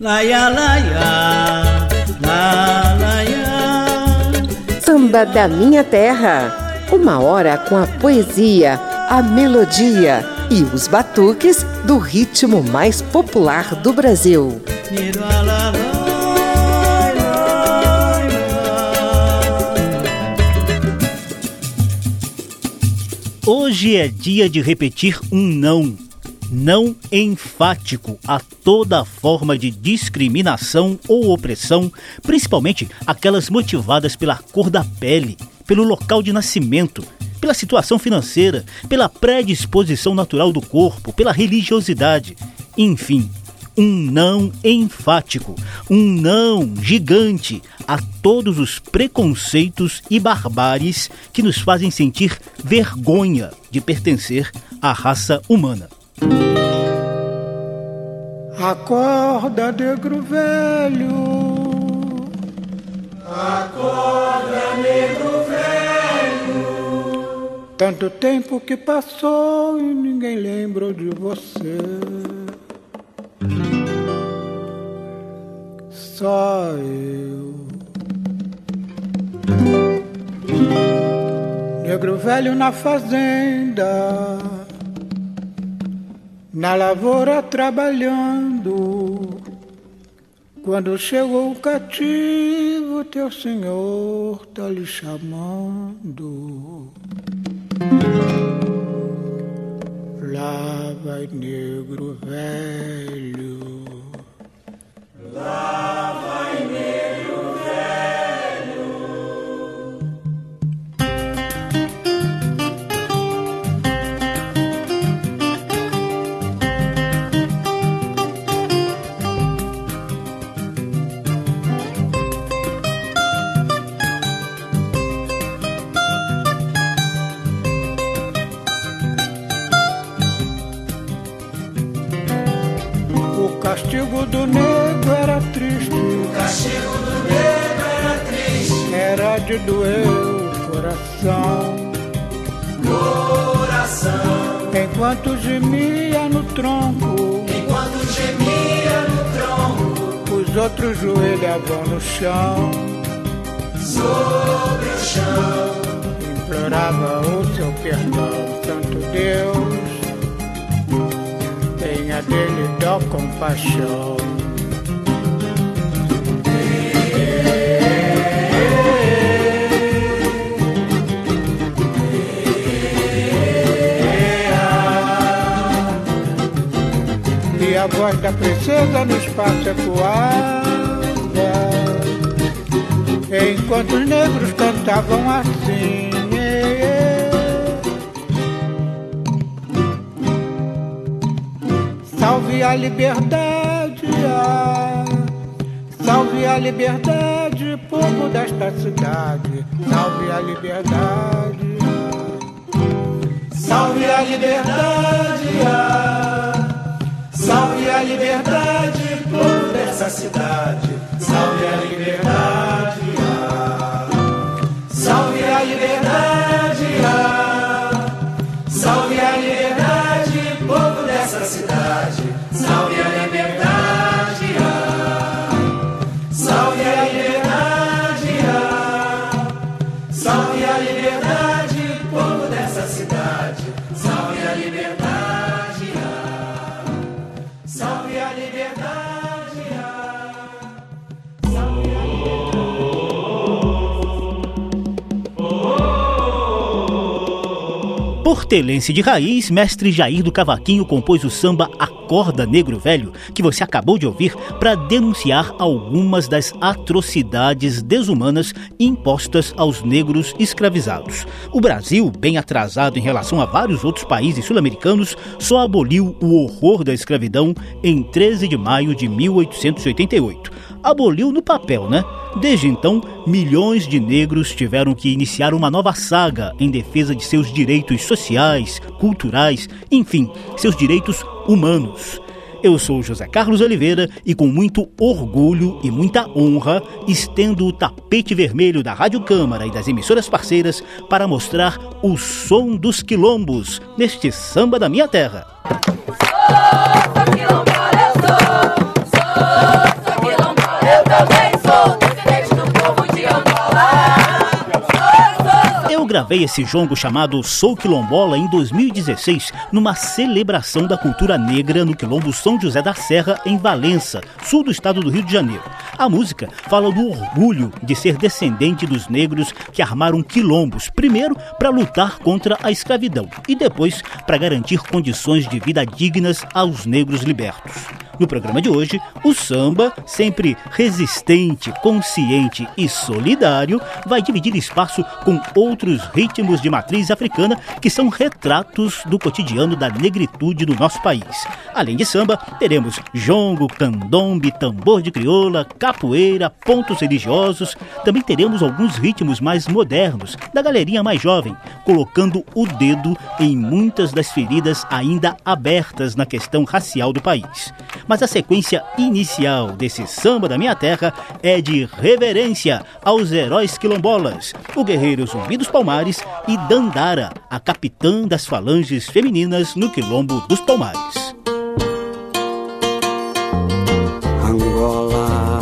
Laia, laia, la, laia. Samba da minha terra. Uma hora com a poesia, a melodia e os batuques do ritmo mais popular do Brasil. Hoje é dia de repetir um não não enfático a toda forma de discriminação ou opressão, principalmente aquelas motivadas pela cor da pele, pelo local de nascimento, pela situação financeira, pela predisposição natural do corpo, pela religiosidade, enfim, um não enfático, um não gigante a todos os preconceitos e barbáries que nos fazem sentir vergonha de pertencer à raça humana. Acorda, negro velho. Acorda, negro velho. Tanto tempo que passou e ninguém lembrou de você. Só eu. Negro velho na fazenda na lavoura trabalhando. Quando chegou o cativo, teu senhor tá lhe chamando. Lá vai negro velho. Lá vai negro velho. Joelhavam no chão. Sobre o chão. Implorava o seu perdão, Santo Deus tenha dele dó compaixão. E a voz da princesa no espaço enquanto os negros cantavam assim. Salve a liberdade, ah, salve a liberdade, povo desta cidade. Salve a liberdade, ah, salve a liberdade, ah, salve a liberdade, povo dessa cidade. Salve a liberdade, Portelense de raiz, mestre Jair do Cavaquinho compôs o samba Acorda Negro Velho, que você acabou de ouvir, para denunciar algumas das atrocidades desumanas impostas aos negros escravizados. O Brasil, bem atrasado em relação a vários outros países sul-americanos, só aboliu o horror da escravidão em 13 de maio de 1888 aboliu no papel, né? Desde então, milhões de negros tiveram que iniciar uma nova saga em defesa de seus direitos sociais, culturais, enfim, seus direitos humanos. Eu sou José Carlos Oliveira e com muito orgulho e muita honra estendo o tapete vermelho da Rádio Câmara e das emissoras parceiras para mostrar o som dos quilombos neste samba da minha terra. Gravei esse jongo chamado Sou Quilombola em 2016, numa celebração da cultura negra no Quilombo São José da Serra, em Valença, sul do estado do Rio de Janeiro. A música fala do orgulho de ser descendente dos negros que armaram quilombos, primeiro para lutar contra a escravidão e depois para garantir condições de vida dignas aos negros libertos. No programa de hoje, o samba, sempre resistente, consciente e solidário, vai dividir espaço com outros ritmos de matriz africana que são retratos do cotidiano da negritude do nosso país. Além de samba, teremos jongo, candombe, tambor de crioula, capoeira, pontos religiosos. Também teremos alguns ritmos mais modernos, da galerinha mais jovem, colocando o dedo em muitas das feridas ainda abertas na questão racial do país mas a sequência inicial desse samba da minha terra é de reverência aos heróis quilombolas, o guerreiro Zumbi dos Palmares e Dandara, a capitã das falanges femininas no quilombo dos Palmares. Angola,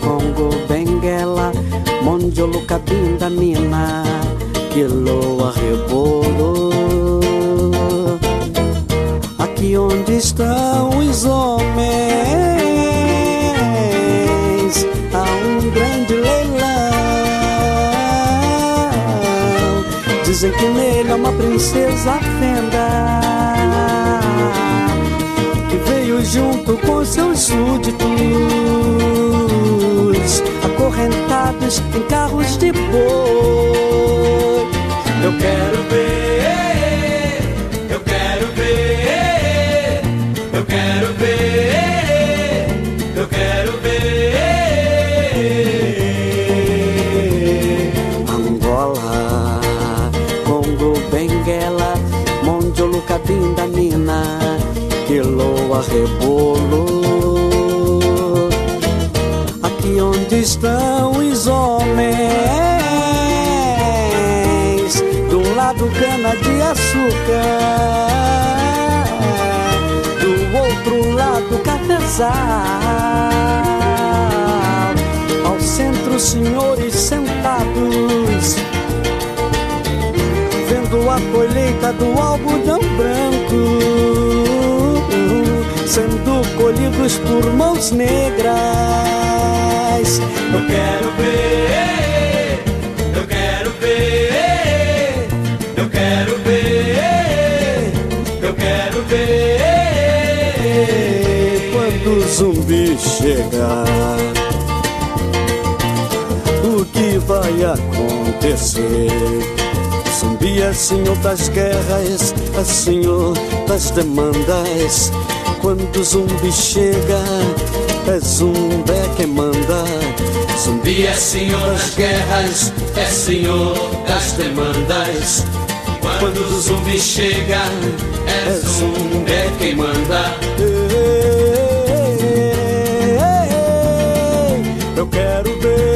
Congo, Benguela, Mondiolo, Cabinda, Mina, Quiloa, Rebolo. Aqui onde estão os homens, há um grande leilão. Dizem que nele é uma princesa fenda que veio junto com seus súditos, acorrentados em carros de boi. Eu quero ver, Rebolo. Aqui onde estão os homens, do lado cana de açúcar, do outro lado cafezal, ao centro senhores sentados vendo a colheita do algodão branco sendo colhidos por mãos negras. Eu quero ver, eu quero ver, eu quero ver, eu quero ver quando o zumbi chegar. O que vai acontecer? Zumbi é senhor das guerras, é senhor das demandas. Quando o zumbi chega, é zumbi quem manda. Zumbi é senhor das guerras, é senhor das demandas. Quando o zumbi chega, é zumbi quem manda. Eu quero ver,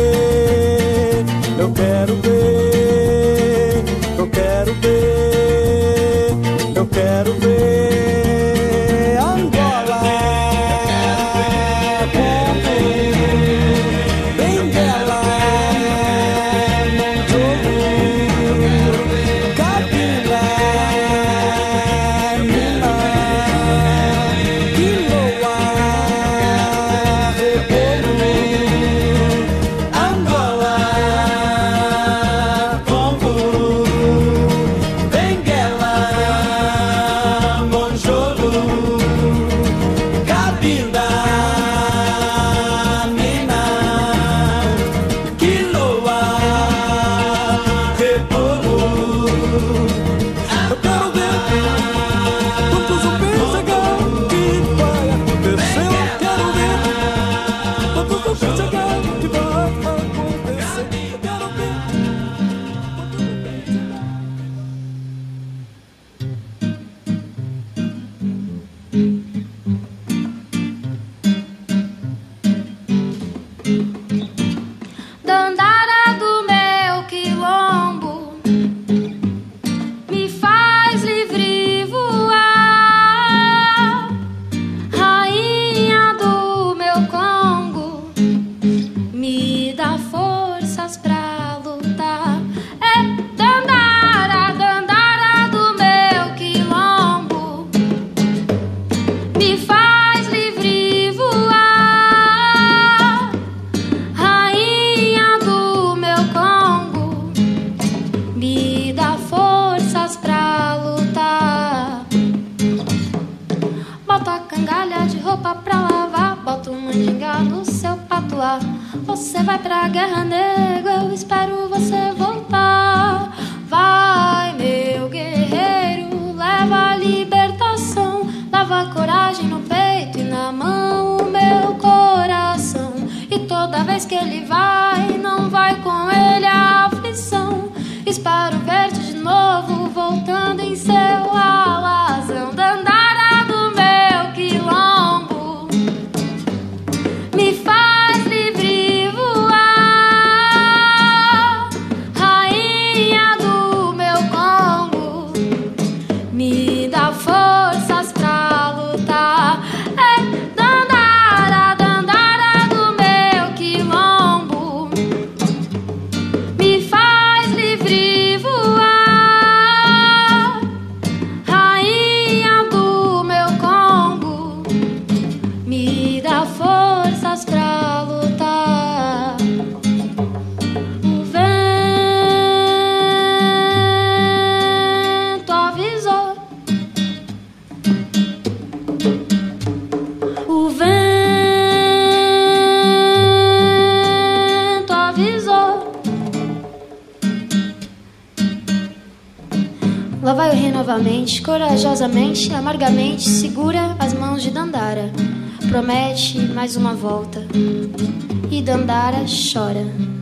vai o rei novamente, corajosamente, amargamente, segura as mãos de Dandara. Promete mais uma volta. E Dandara chora.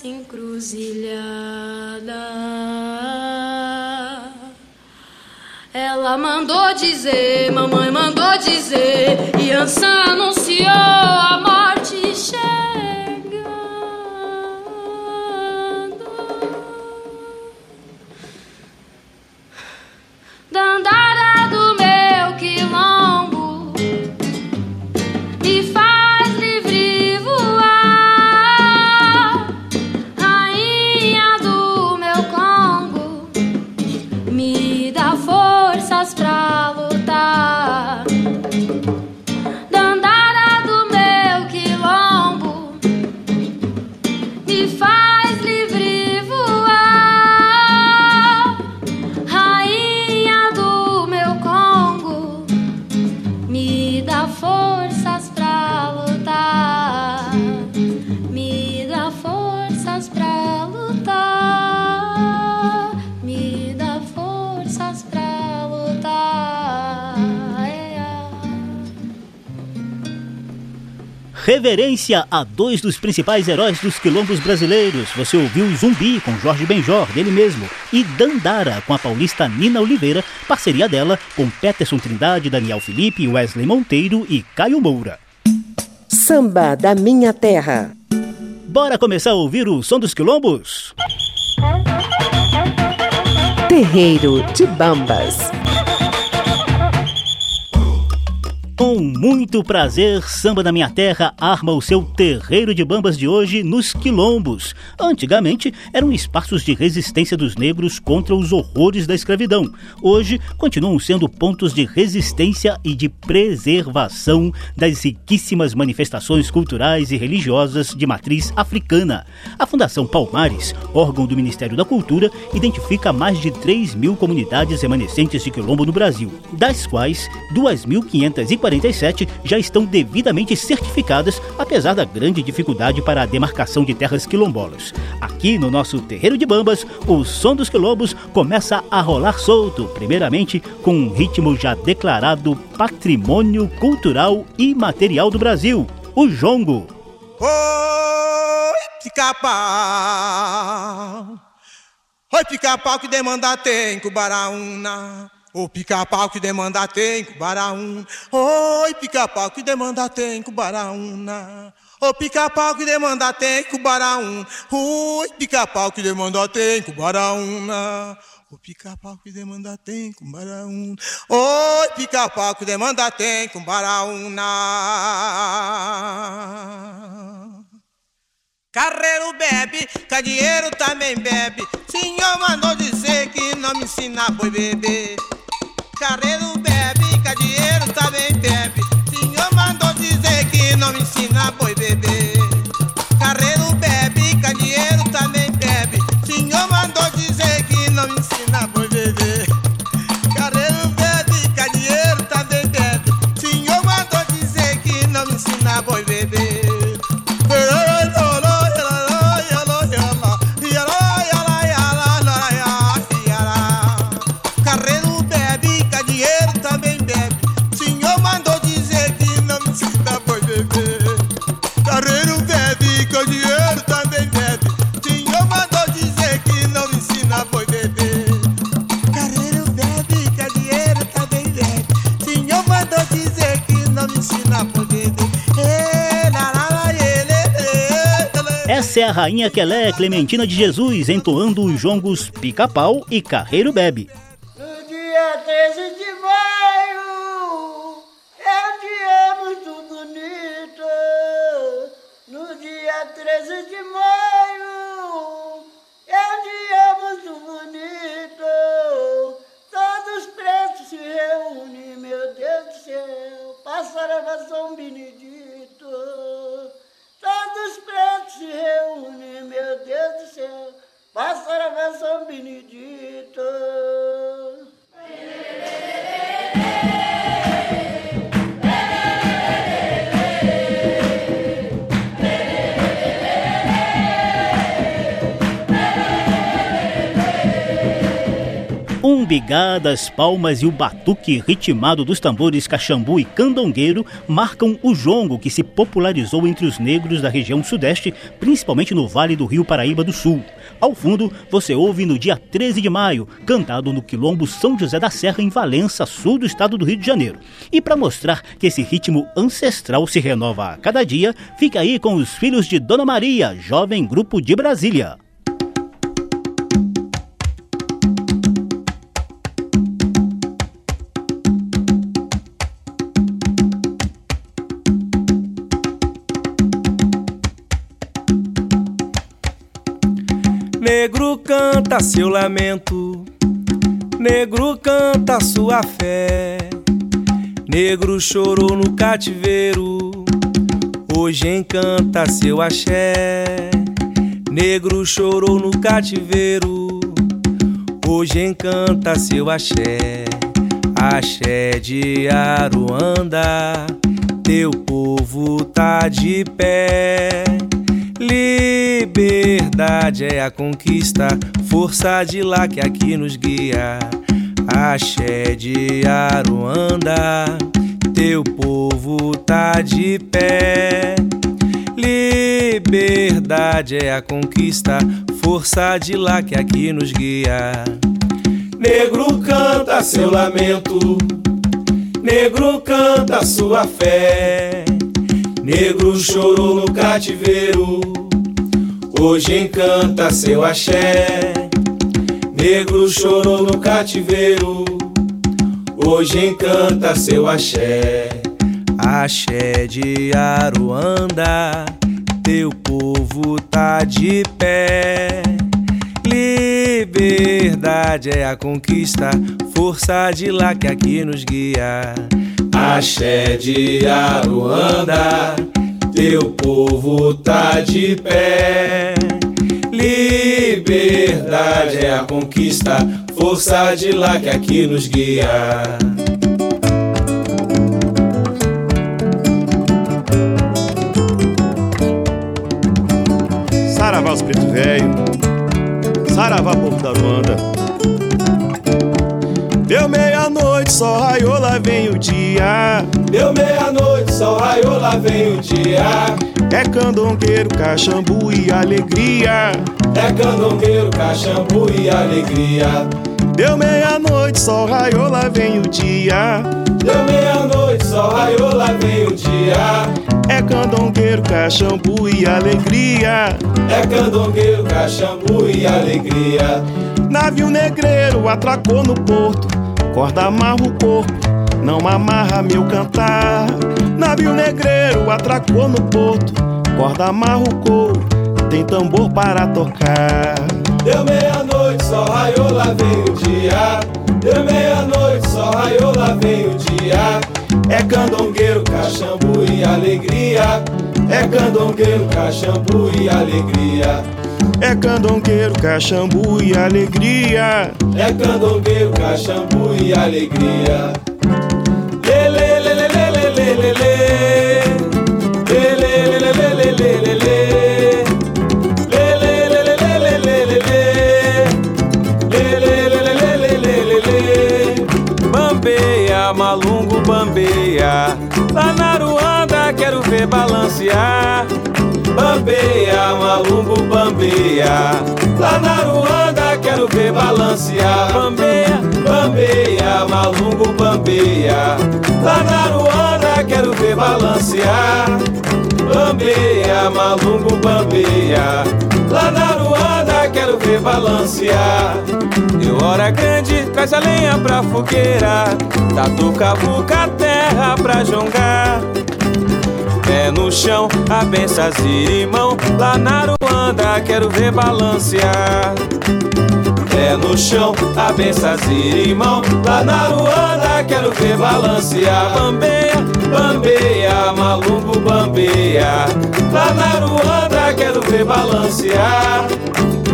Peito essa encruzilhada. Ela mandou dizer, mamãe mandou dizer, e Ansan anunciou a morte Reverência a dois dos principais heróis dos quilombos brasileiros. Você ouviu Zumbi com Jorge Benjor, dele mesmo, e Dandara com a paulista Nina Oliveira, parceria dela com Peterson Trindade, Daniel Felipe, Wesley Monteiro e Caio Moura. Samba da Minha Terra. Bora começar a ouvir o som dos quilombos? Terreiro de Bambas. Com muito prazer, Samba da Minha Terra arma o seu terreiro de bambas de hoje nos quilombos. Antigamente, eram espaços de resistência dos negros contra os horrores da escravidão. Hoje, continuam sendo pontos de resistência e de preservação das riquíssimas manifestações culturais e religiosas de matriz africana. A Fundação Palmares, órgão do Ministério da Cultura, identifica mais de 3 mil comunidades remanescentes de quilombo no Brasil, das quais 2.547 já estão devidamente certificadas, apesar da grande dificuldade para a demarcação de terras quilombolas. Aqui no nosso terreiro de bambas, o som dos quilombos começa a rolar solto, primeiramente com um ritmo já declarado patrimônio cultural e material do Brasil, o jongo. Oi, pica-pau. Oi, pica-pau que demanda tem Cubaraúna. Ô pica-pau que demanda tem Cubaraúna. Oi, pica-pau que demanda tem Cubaraúna. O pica-pau que demanda tem cubaraúna. Ui, pica-pau que demanda tem cubaraúna. O pica-pau que demanda tem com baraúna. Oi, pica-pau que demanda tem com baraúna. Carreiro bebe, cadieiro também bebe. Senhor mandou dizer que não me ensina boi beber. Carreiro bebe, cadieiro também bebe. Senhor mandou dizer que não me ensina a boi rainha Quelé Clementina de Jesus entoando os jongos Pica-Pau e Carreiro Bebe. No dia 13 de maio é um dia muito bonito. No dia 13 de maio é um dia muito bonito. Todos os pretos se reúnem, meu Deus do céu, para a São Benedito. Um bigada, as palmas e o batuque ritmado dos tambores caxambu e candongueiro marcam o jongo que se popularizou entre os negros da região sudeste, principalmente no Vale do Rio Paraíba do Sul. Ao fundo, você ouve no dia 13 de maio, cantado no Quilombo São José da Serra, em Valença, sul do estado do Rio de Janeiro. E para mostrar que esse ritmo ancestral se renova a cada dia, fica aí com os Filhos de Dona Maria, jovem grupo de Brasília. Negro canta seu lamento, negro canta sua fé. Negro chorou no cativeiro, hoje encanta seu axé. Negro chorou no cativeiro, hoje encanta seu axé. Axé de Aruanda, teu povo tá de pé. Liberdade é a conquista, força de lá que aqui nos guia. Axé de Aruanda, teu povo tá de pé. Liberdade é a conquista, força de lá que aqui nos guia. Negro canta seu lamento, negro canta sua fé. Negro chorou no cativeiro, hoje encanta seu axé. Negro chorou no cativeiro, hoje encanta seu axé. Axé de Aruanda, teu povo tá de pé. Liberdade é a conquista, força de lá que aqui nos guia. Axé de Aruanda, teu povo tá de pé. Liberdade é a conquista, força de lá que aqui nos guia. Saravá os preto velho, Saravá povo da Ruanda. Deu meia-noite, sol raiou, lá vem o dia. Deu meia-noite, sol raiou, lá vem o dia. É candongueiro, cachambu e alegria. É candongueiro, cachambu e alegria. Deu meia-noite, sol raiou, lá vem o dia. Deu meia-noite, sol raiou, lá vem o dia. É candongueiro, cachambu e alegria. É candongueiro, cachambu e alegria. Navio negreiro atracou no porto, corda amarra o corpo, não amarra meu cantar. Navio negreiro atracou no porto, corda amarra o couro, tem tambor para tocar. Deu meia-noite, sol raiou, lá vem o dia. Deu meia-noite, sol raiou, lá vem o dia. É candongueiro, cachambu e alegria. É candongueiro, cachambu e alegria. É candongueiro, cachambu e alegria. É candongueiro, cachambu e alegria. Lele, lele, lele, lele, lele. Lele, lele, lele, lele, lele. Malungo bambeia, lá na Ruanda quero ver balancear. Bambeia, malungo, bambeia. Lá na Ruanda quero ver balancear. Bambeia, bambeia, malungo, bambeia. Lá na Ruanda quero ver balancear. Bambeia, malungo, bambeia. Lá na Ruanda quero ver balancear. Deu hora grande, traz a lenha pra fogueira. Tatu cavuca a terra pra jongar. Pé no chão, a benção zirimão. Lá na Ruanda quero ver balancear. Pé no chão, a benção zirimão. Lá na Ruanda quero ver balancear. Bambeia, bambeia, malungo, bambeia. Lá na Ruanda quero ver balancear.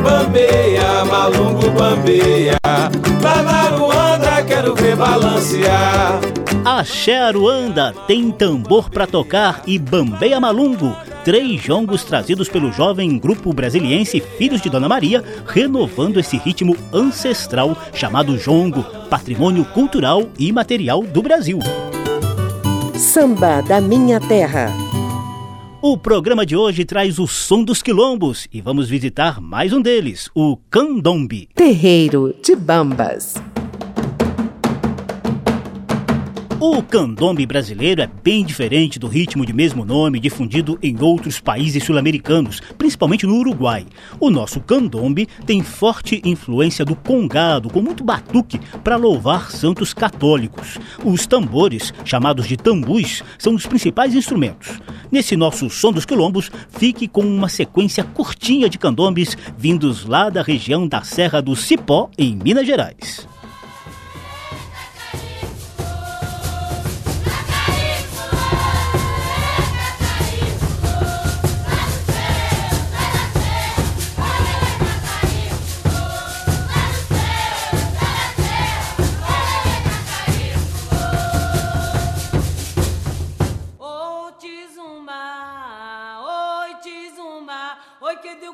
Bambeia, malungo, bambeia. Lá na Ruanda quero ver balancear. Axé Aruanda tem tambor pra tocar e bambeia malungo. Três jongos trazidos pelo jovem grupo brasiliense Filhos de Dona Maria, renovando esse ritmo ancestral chamado jongo, patrimônio cultural e material do Brasil. Samba da Minha Terra. O programa de hoje traz o som dos quilombos e vamos visitar mais um deles, o Candombe. Terreiro de Bambas. O candombe brasileiro é bem diferente do ritmo de mesmo nome difundido em outros países sul-americanos, principalmente no Uruguai. O nosso candombe tem forte influência do congado, com muito batuque para louvar santos católicos. Os tambores, chamados de tambus, são os principais instrumentos. Nesse nosso som dos quilombos, fique com uma sequência curtinha de candombes vindos lá da região da Serra do Cipó, em Minas Gerais.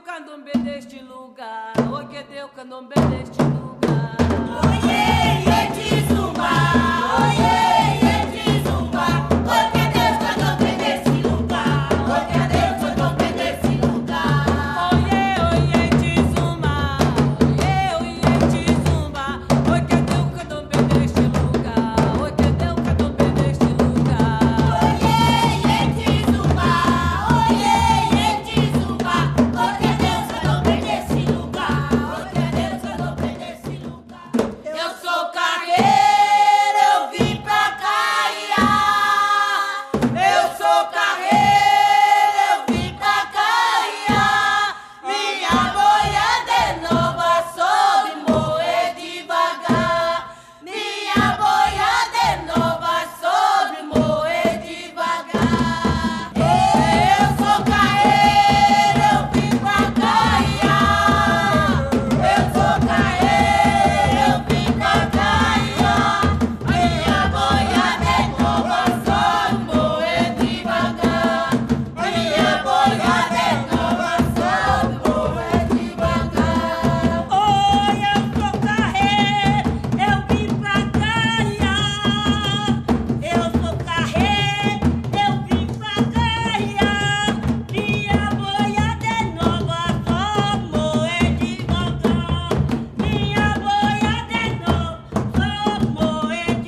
Candombe deste lugar. Oi, que deu candombe deste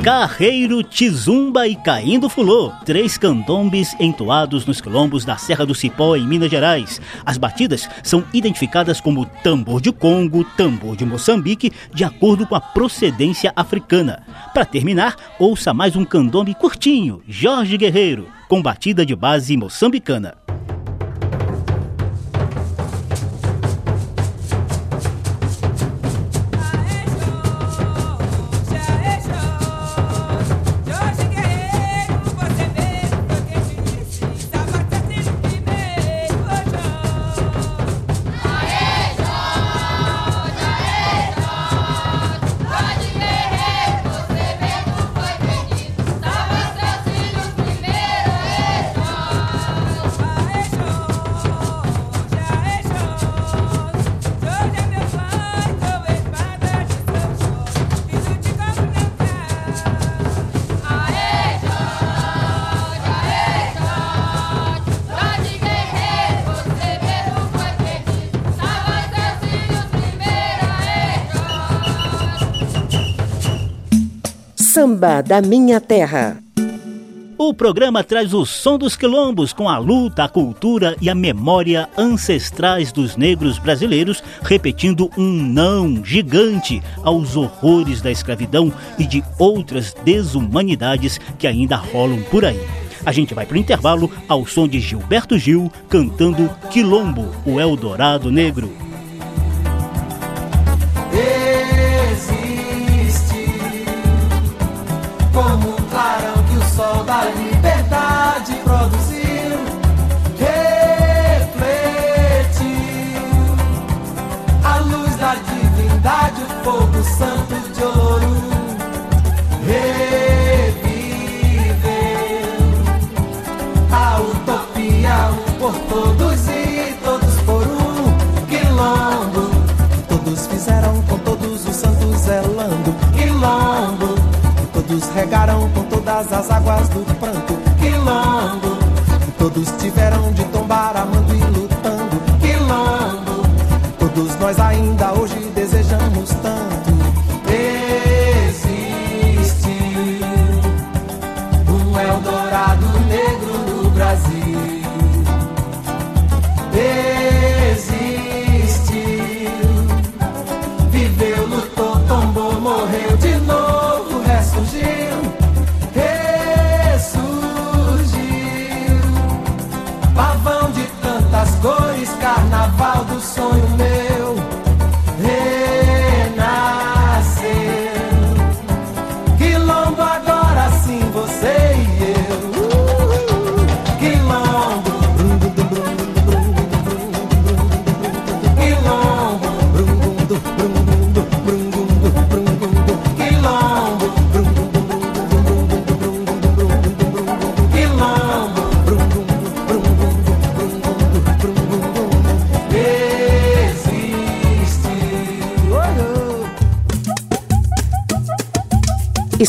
Carreiro, Tizumba e Caindo Fulô, três candombes entoados nos quilombos da Serra do Cipó, em Minas Gerais. As batidas são identificadas como tambor de Congo, tambor de Moçambique, de acordo com a procedência africana. Para terminar, ouça mais um candombe curtinho, Jorge Guerreiro, com batida de base moçambicana. Samba da Minha Terra. O programa traz o som dos quilombos com a luta, a cultura e a memória ancestrais dos negros brasileiros, repetindo um não gigante aos horrores da escravidão e de outras desumanidades que ainda rolam por aí. A gente vai para o intervalo ao som de Gilberto Gil cantando Quilombo, o Eldorado Negro. Regaram com todas as águas do pranto. Quilombo, todos tiveram de tombar amando e lutando. Quilombo, todos nós ainda hoje desejamos tanto.